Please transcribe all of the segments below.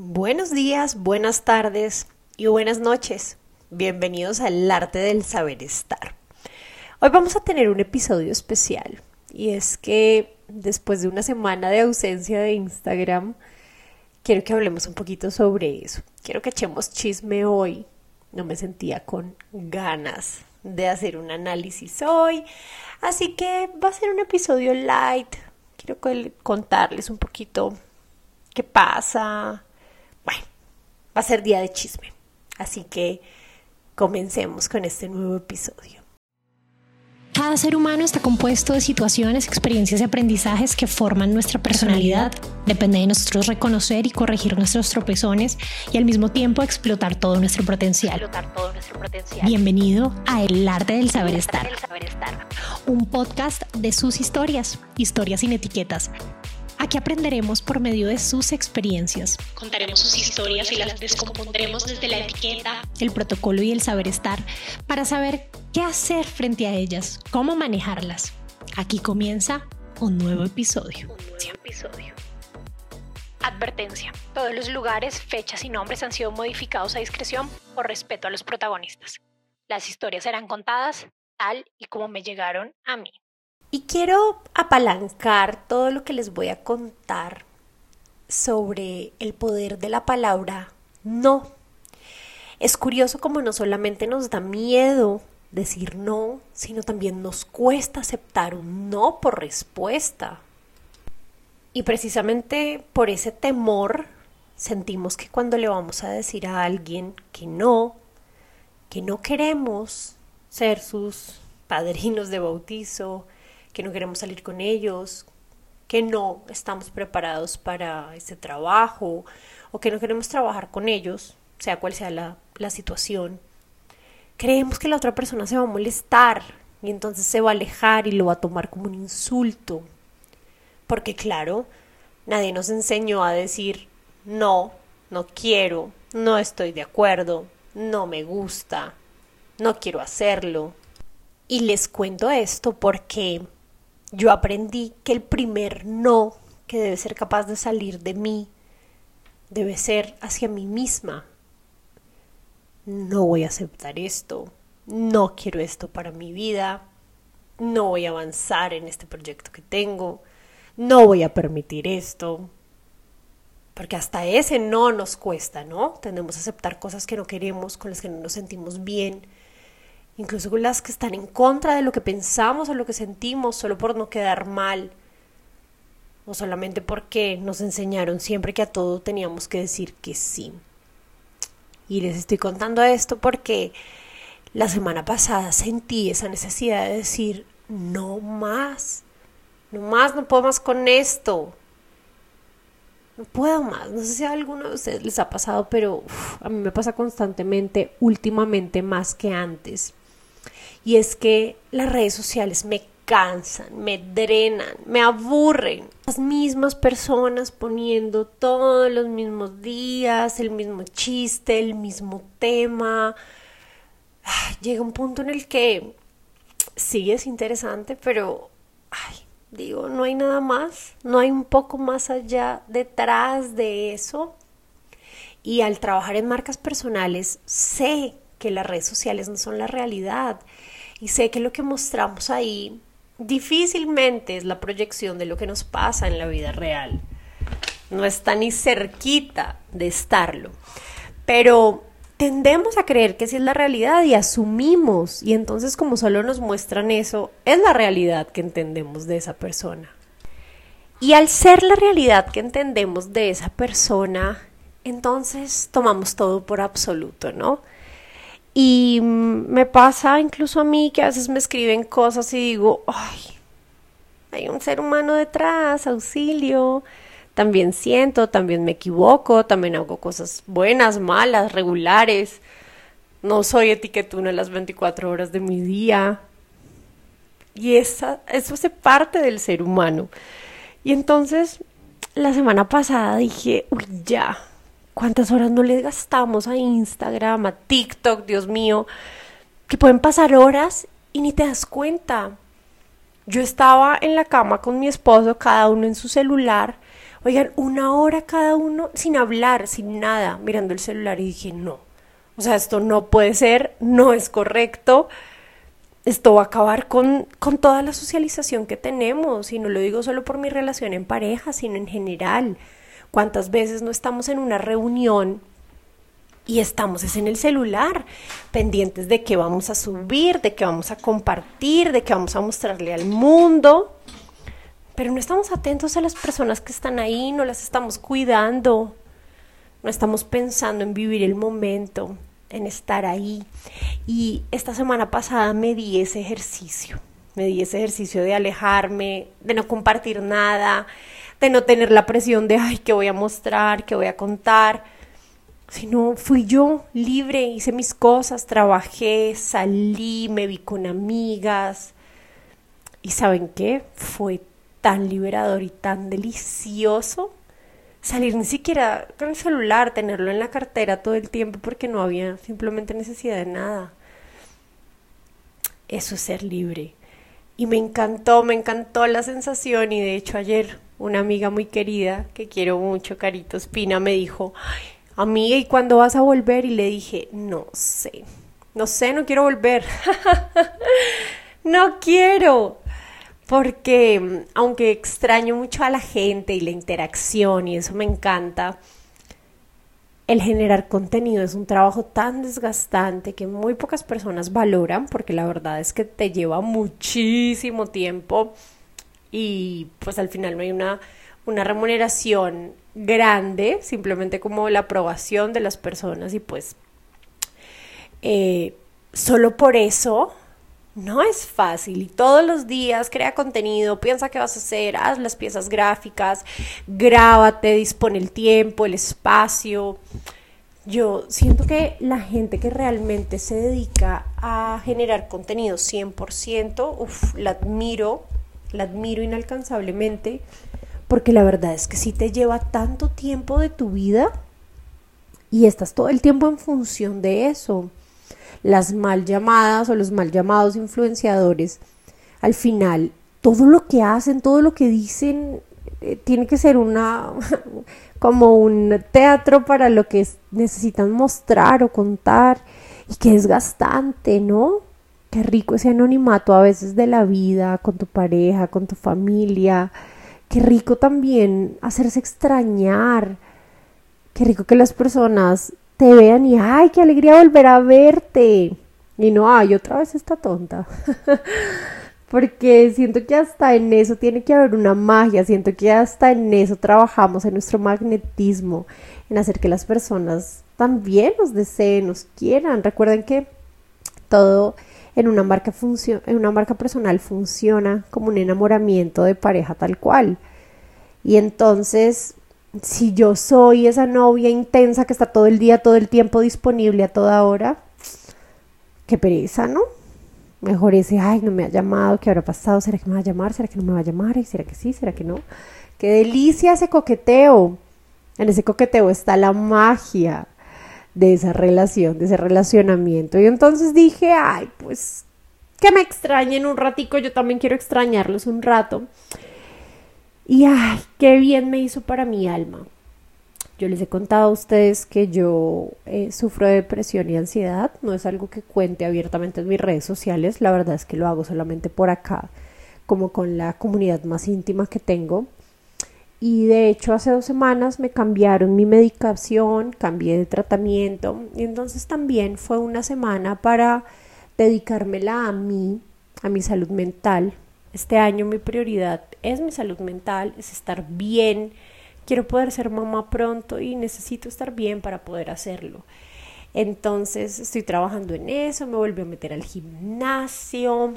Buenos días, buenas tardes y buenas noches. Bienvenidos al arte del saber estar. Hoy vamos a tener un episodio especial y es que después de una semana de ausencia de Instagram, quiero que hablemos un poquito sobre eso. Quiero que echemos chisme hoy. No me sentía con ganas de hacer un análisis hoy, así que va a ser un episodio light. Quiero contarles un poquito qué pasa, va a ser día de chisme. Así que comencemos con este nuevo episodio. Cada ser humano está compuesto de situaciones, experiencias y aprendizajes que forman nuestra personalidad. Depende de nosotros reconocer y corregir nuestros tropezones y al mismo tiempo explotar todo nuestro potencial. Bienvenido a El Arte del Saber Estar. Un podcast de sus historias, historias sin etiquetas Aquí aprenderemos por medio de sus experiencias. Contaremos sus historias y las descompondremos desde la etiqueta, el protocolo y el saber estar para saber qué hacer frente a ellas, cómo manejarlas. Aquí comienza un nuevo episodio. Un nuevo episodio. Advertencia. Todos los lugares, fechas y nombres han sido modificados a discreción por respeto a los protagonistas. Las historias serán contadas tal y como me llegaron a mí. Y quiero apalancar todo lo que les voy a contar sobre el poder de la palabra no. Es curioso como no solamente nos da miedo decir no, sino también nos cuesta aceptar un no por respuesta. Y precisamente por ese temor sentimos que cuando le vamos a decir a alguien que no, que no queremos ser sus padrinos de bautizo, que no queremos salir con ellos, que no estamos preparados para ese trabajo o que no queremos trabajar con ellos, sea cual sea la, la situación, creemos que la otra persona se va a molestar y entonces se va a alejar y lo va a tomar como un insulto. Porque claro, nadie nos enseñó a decir no, no quiero, no estoy de acuerdo, no me gusta, no quiero hacerlo. Y les cuento esto porque yo aprendí que el primer no que debe ser capaz de salir de mí debe ser hacia mí misma. No voy a aceptar esto, no quiero esto para mi vida, no voy a avanzar en este proyecto que tengo, no voy a permitir esto. Porque hasta ese no nos cuesta, ¿no? Tendemos a aceptar cosas que no queremos, con las que no nos sentimos bien, incluso las que están en contra de lo que pensamos o lo que sentimos, solo por no quedar mal, o solamente porque nos enseñaron siempre que a todo teníamos que decir que sí. Y les estoy contando esto porque la semana pasada sentí esa necesidad de decir, no más, no más, no puedo más con esto. No puedo más. No sé si a alguno de ustedes les ha pasado, pero a mí me pasa constantemente, últimamente más que antes. Y es que las redes sociales me cansan, me drenan, me aburren. Las mismas personas poniendo todos los mismos días, el mismo chiste, el mismo tema. Llega un punto en el que sí es interesante, pero, digo, no hay nada más, no hay un poco más allá detrás de eso. Y al trabajar en marcas personales, sé que las redes sociales no son la realidad y sé que lo que mostramos ahí difícilmente es la proyección de lo que nos pasa en la vida real. No está ni cerquita de estarlo. Pero tendemos a creer que sí es la realidad y asumimos y entonces como solo nos muestran eso, es la realidad que entendemos de esa persona. Y al ser la realidad que entendemos de esa persona, entonces tomamos todo por absoluto, ¿no? Y me pasa incluso a mí que a veces me escriben cosas y digo, ay, hay un ser humano detrás, auxilio. También siento, también me equivoco, también hago cosas buenas, malas, regulares. No soy etiquetuna las 24 horas de mi día. Y esa, eso hace parte del ser humano. Y entonces, la semana pasada dije, uy, ya, ¿Cuántas horas no le gastamos a Instagram, a TikTok, Dios mío? Que pueden pasar horas y ni te das cuenta. Yo estaba en la cama con mi esposo, cada uno en su celular, Oigan, una hora cada uno sin hablar, sin nada, mirando el celular y dije, no, o sea, esto no puede ser, no es correcto, esto va a acabar con, con toda la socialización que tenemos, y no lo digo solo por mi relación en pareja, sino en general. ¿Cuántas veces no estamos en una reunión y estamos es en el celular, pendientes de qué vamos a subir, de qué vamos a compartir, de qué vamos a mostrarle al mundo? pero no estamos atentos a las personas que están ahí, no las estamos cuidando, no estamos pensando en vivir el momento, en estar ahí. Y esta semana pasada me di ese ejercicio, me di ese ejercicio de alejarme, de no compartir nada, de no tener la presión de, ay, ¿qué voy a mostrar? ¿Qué voy a contar? Sino fui yo libre, hice mis cosas, trabajé, salí, me vi con amigas. ¿Y saben qué? Fue tan liberador y tan delicioso salir ni siquiera con el celular, tenerlo en la cartera todo el tiempo porque no había simplemente necesidad de nada. Eso es ser libre. Y me encantó, me encantó la sensación y de hecho ayer una amiga muy querida que quiero mucho, Carito Espina, me dijo, amiga, ¿y cuándo vas a volver? Y le dije, no sé, no sé, no quiero volver. no quiero porque aunque extraño mucho a la gente y la interacción y eso me encanta, el generar contenido es un trabajo tan desgastante que muy pocas personas valoran porque la verdad es que te lleva muchísimo tiempo y pues al final no hay una, una remuneración grande, simplemente como la aprobación de las personas y pues eh, solo por eso no es fácil y todos los días crea contenido, piensa qué vas a hacer, haz las piezas gráficas, grábate, dispone el tiempo, el espacio. Yo siento que la gente que realmente se dedica a generar contenido 100%, uf, la admiro, la admiro inalcanzablemente, porque la verdad es que si te lleva tanto tiempo de tu vida y estás todo el tiempo en función de eso las mal llamadas o los mal llamados influenciadores, al final todo lo que hacen, todo lo que dicen, eh, tiene que ser una como un teatro para lo que necesitan mostrar o contar y que es gastante, ¿no? Qué rico ese anonimato a veces de la vida, con tu pareja, con tu familia. Qué rico también hacerse extrañar. Qué rico que las personas te vean y ay, qué alegría volver a verte. Y no, ay, otra vez esta tonta. Porque siento que hasta en eso tiene que haber una magia, siento que hasta en eso trabajamos, en nuestro magnetismo, en hacer que las personas también nos deseen, nos quieran. Recuerden que todo en una marca en una marca personal funciona como un enamoramiento de pareja tal cual. Y entonces si yo soy esa novia intensa que está todo el día, todo el tiempo disponible a toda hora, qué pereza, ¿no? Mejor ese, ay, no me ha llamado, ¿qué habrá pasado? ¿Será que me va a llamar? ¿Será que no me va a llamar? ¿Será que sí? ¿Será que no? Qué delicia ese coqueteo. En ese coqueteo está la magia de esa relación, de ese relacionamiento. Y entonces dije, ay, pues que me extrañen un ratico, yo también quiero extrañarlos un rato. Y ay, qué bien me hizo para mi alma. Yo les he contado a ustedes que yo eh, sufro de depresión y ansiedad. No es algo que cuente abiertamente en mis redes sociales. La verdad es que lo hago solamente por acá, como con la comunidad más íntima que tengo. Y de hecho hace dos semanas me cambiaron mi medicación, cambié de tratamiento. Y entonces también fue una semana para dedicármela a mí, a mi salud mental, este año mi prioridad es mi salud mental, es estar bien. Quiero poder ser mamá pronto y necesito estar bien para poder hacerlo. Entonces estoy trabajando en eso, me volví a meter al gimnasio.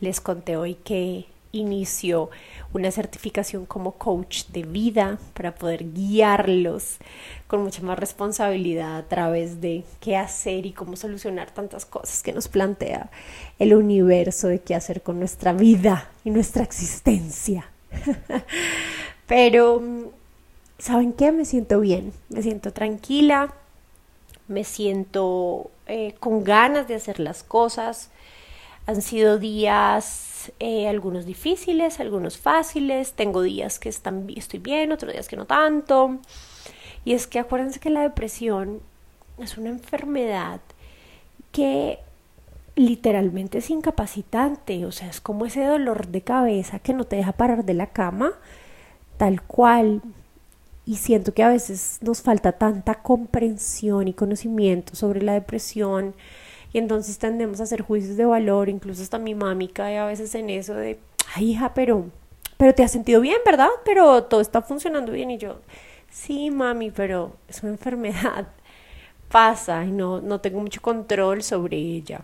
Les conté hoy que inicio una certificación como coach de vida para poder guiarlos con mucha más responsabilidad a través de qué hacer y cómo solucionar tantas cosas que nos plantea el universo de qué hacer con nuestra vida y nuestra existencia. Pero, ¿saben qué? Me siento bien, me siento tranquila, me siento eh, con ganas de hacer las cosas Han sido días, eh, algunos difíciles, algunos fáciles. Tengo días que están, estoy bien, otros días que no tanto. Y es que acuérdense que la depresión es una enfermedad que literalmente es incapacitante, o sea, es como ese dolor de cabeza que no te deja parar de la cama, tal cual. Y siento que a veces nos falta tanta comprensión y conocimiento sobre la depresión y entonces tendemos a hacer juicios de valor, incluso hasta mi mami cae a veces en eso de, ay hija, pero, pero te has sentido bien, ¿verdad? Pero todo está funcionando bien y yo, sí mami, pero es una enfermedad, pasa y no, no tengo mucho control sobre ella.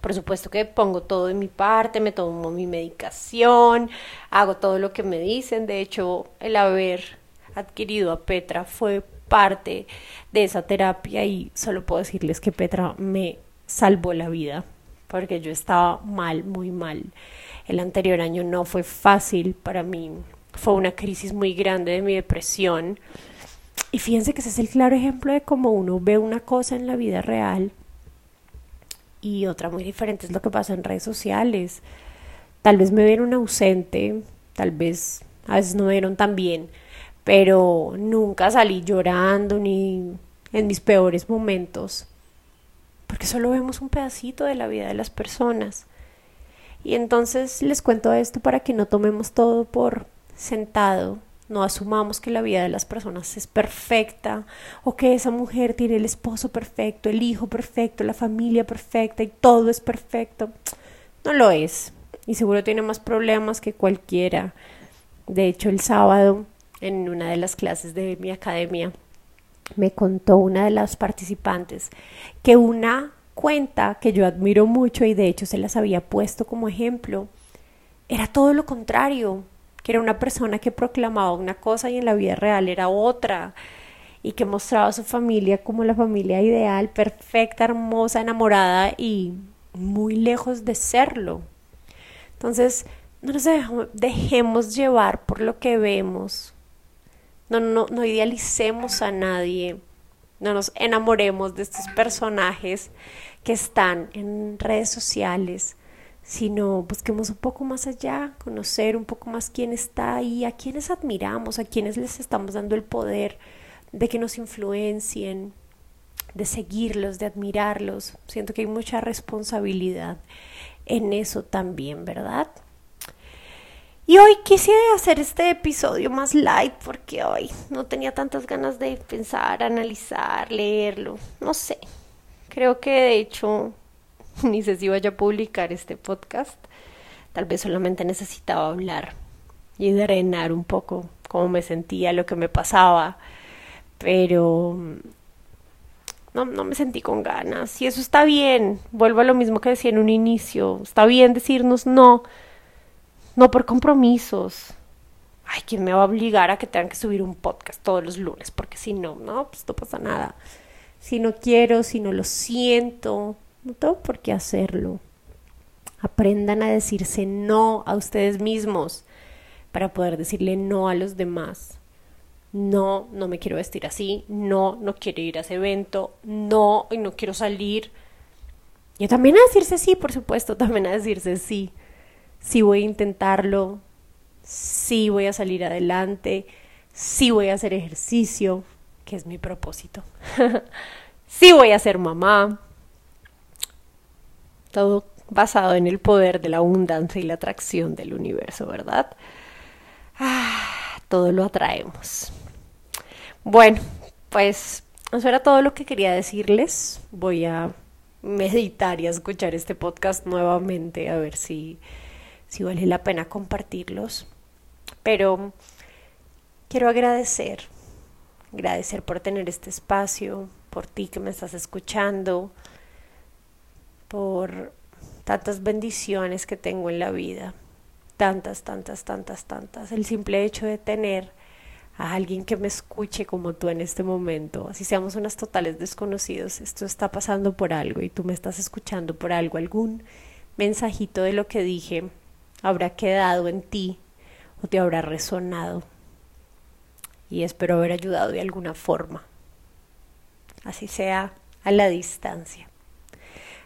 Por supuesto que pongo todo de mi parte, me tomo mi medicación, hago todo lo que me dicen. De hecho, el haber adquirido a Petra fue parte de esa terapia y solo puedo decirles que Petra me salvó la vida porque yo estaba mal, muy mal. El anterior año no fue fácil para mí, fue una crisis muy grande de mi depresión. Y fíjense que ese es el claro ejemplo de cómo uno ve una cosa en la vida real y otra muy diferente es lo que pasa en redes sociales. Tal vez me vieron ausente, tal vez a veces no me vieron tan bien, pero nunca salí llorando ni en mis peores momentos porque solo vemos un pedacito de la vida de las personas. Y entonces les cuento esto para que no tomemos todo por sentado, no asumamos que la vida de las personas es perfecta o que esa mujer tiene el esposo perfecto, el hijo perfecto, la familia perfecta y todo es perfecto. No lo es. Y seguro tiene más problemas que cualquiera. De hecho, el sábado, en una de las clases de mi academia, me contó una de las participantes que una cuenta que yo admiro mucho y de hecho se las había puesto como ejemplo, era todo lo contrario, que era una persona que proclamaba una cosa y en la vida real era otra y que mostraba a su familia como la familia ideal, perfecta, hermosa, enamorada y muy lejos de serlo. Entonces, no nos dejemos llevar por lo que vemos, no, no, idealicemos a nadie, no nos enamoremos de estos personajes que están en redes sociales, sino busquemos un poco más allá, conocer un poco más quién está ahí, a quienes admiramos, a quienes les estamos dando el poder de que nos influencien, de seguirlos, de admirarlos. Siento que hay mucha responsabilidad en eso también, ¿verdad? Y hoy quise hacer este episodio más light porque hoy no tenía tantas ganas de pensar, analizar, leerlo. No sé. Creo que de hecho ni sé si vaya a publicar este podcast. Tal vez solamente necesitaba hablar y drenar un poco cómo me sentía, lo que me pasaba. Pero no, no me sentí con ganas. Y eso está bien. Vuelvo a lo mismo que decía en un inicio. Está bien decirnos no no por compromisos. Ay, ¿quién me va a obligar a que tengan que subir un podcast todos los lunes? Porque si no, no, pues no pasa nada. Si no quiero, si no lo siento, no tengo por qué hacerlo. Aprendan a decirse no a ustedes mismos para poder decirle no a los demás. No, no me quiero vestir así. No, no quiero ir a ese evento. No, no quiero salir. Y también a decirse sí, por supuesto, también a decirse sí sí voy a intentarlo, sí voy a salir adelante, sí voy a hacer ejercicio, que es mi propósito, sí voy a ser mamá. Todo basado en el poder de la abundancia y la atracción del universo, ¿verdad? Ah, todo lo atraemos. Bueno, pues eso era todo lo que quería decirles. Voy a meditar y a escuchar este podcast nuevamente a ver si si vale la pena compartirlos. Pero quiero agradecer, agradecer por tener este espacio, por ti que me estás escuchando, por tantas bendiciones que tengo en la vida, tantas, tantas, tantas, tantas. El simple hecho de tener a alguien que me escuche como tú en este momento, así seamos unas totales desconocidos, esto está pasando por algo y tú me estás escuchando por algo, algún mensajito de lo que dije habrá quedado en ti o te habrá resonado. Y espero haber ayudado de alguna forma, así sea a la distancia.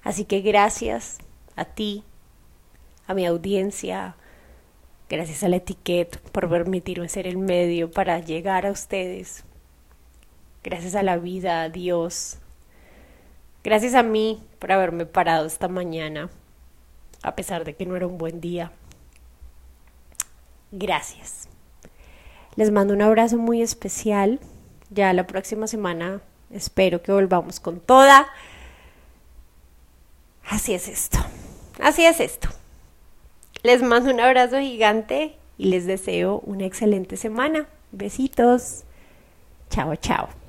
Así que gracias, a ti, a mi audiencia, gracias a la etiqueta por permitirme ser el medio para llegar a ustedes, gracias a la vida, a Dios, gracias a mí por haberme parado esta mañana, a pesar de que no era un buen día. Gracias. Les mando un abrazo muy especial. Ya la próxima semana espero que volvamos con toda. Así es esto. Así es esto. Les mando un abrazo gigante y les deseo una excelente semana. Besitos. Chao, chao.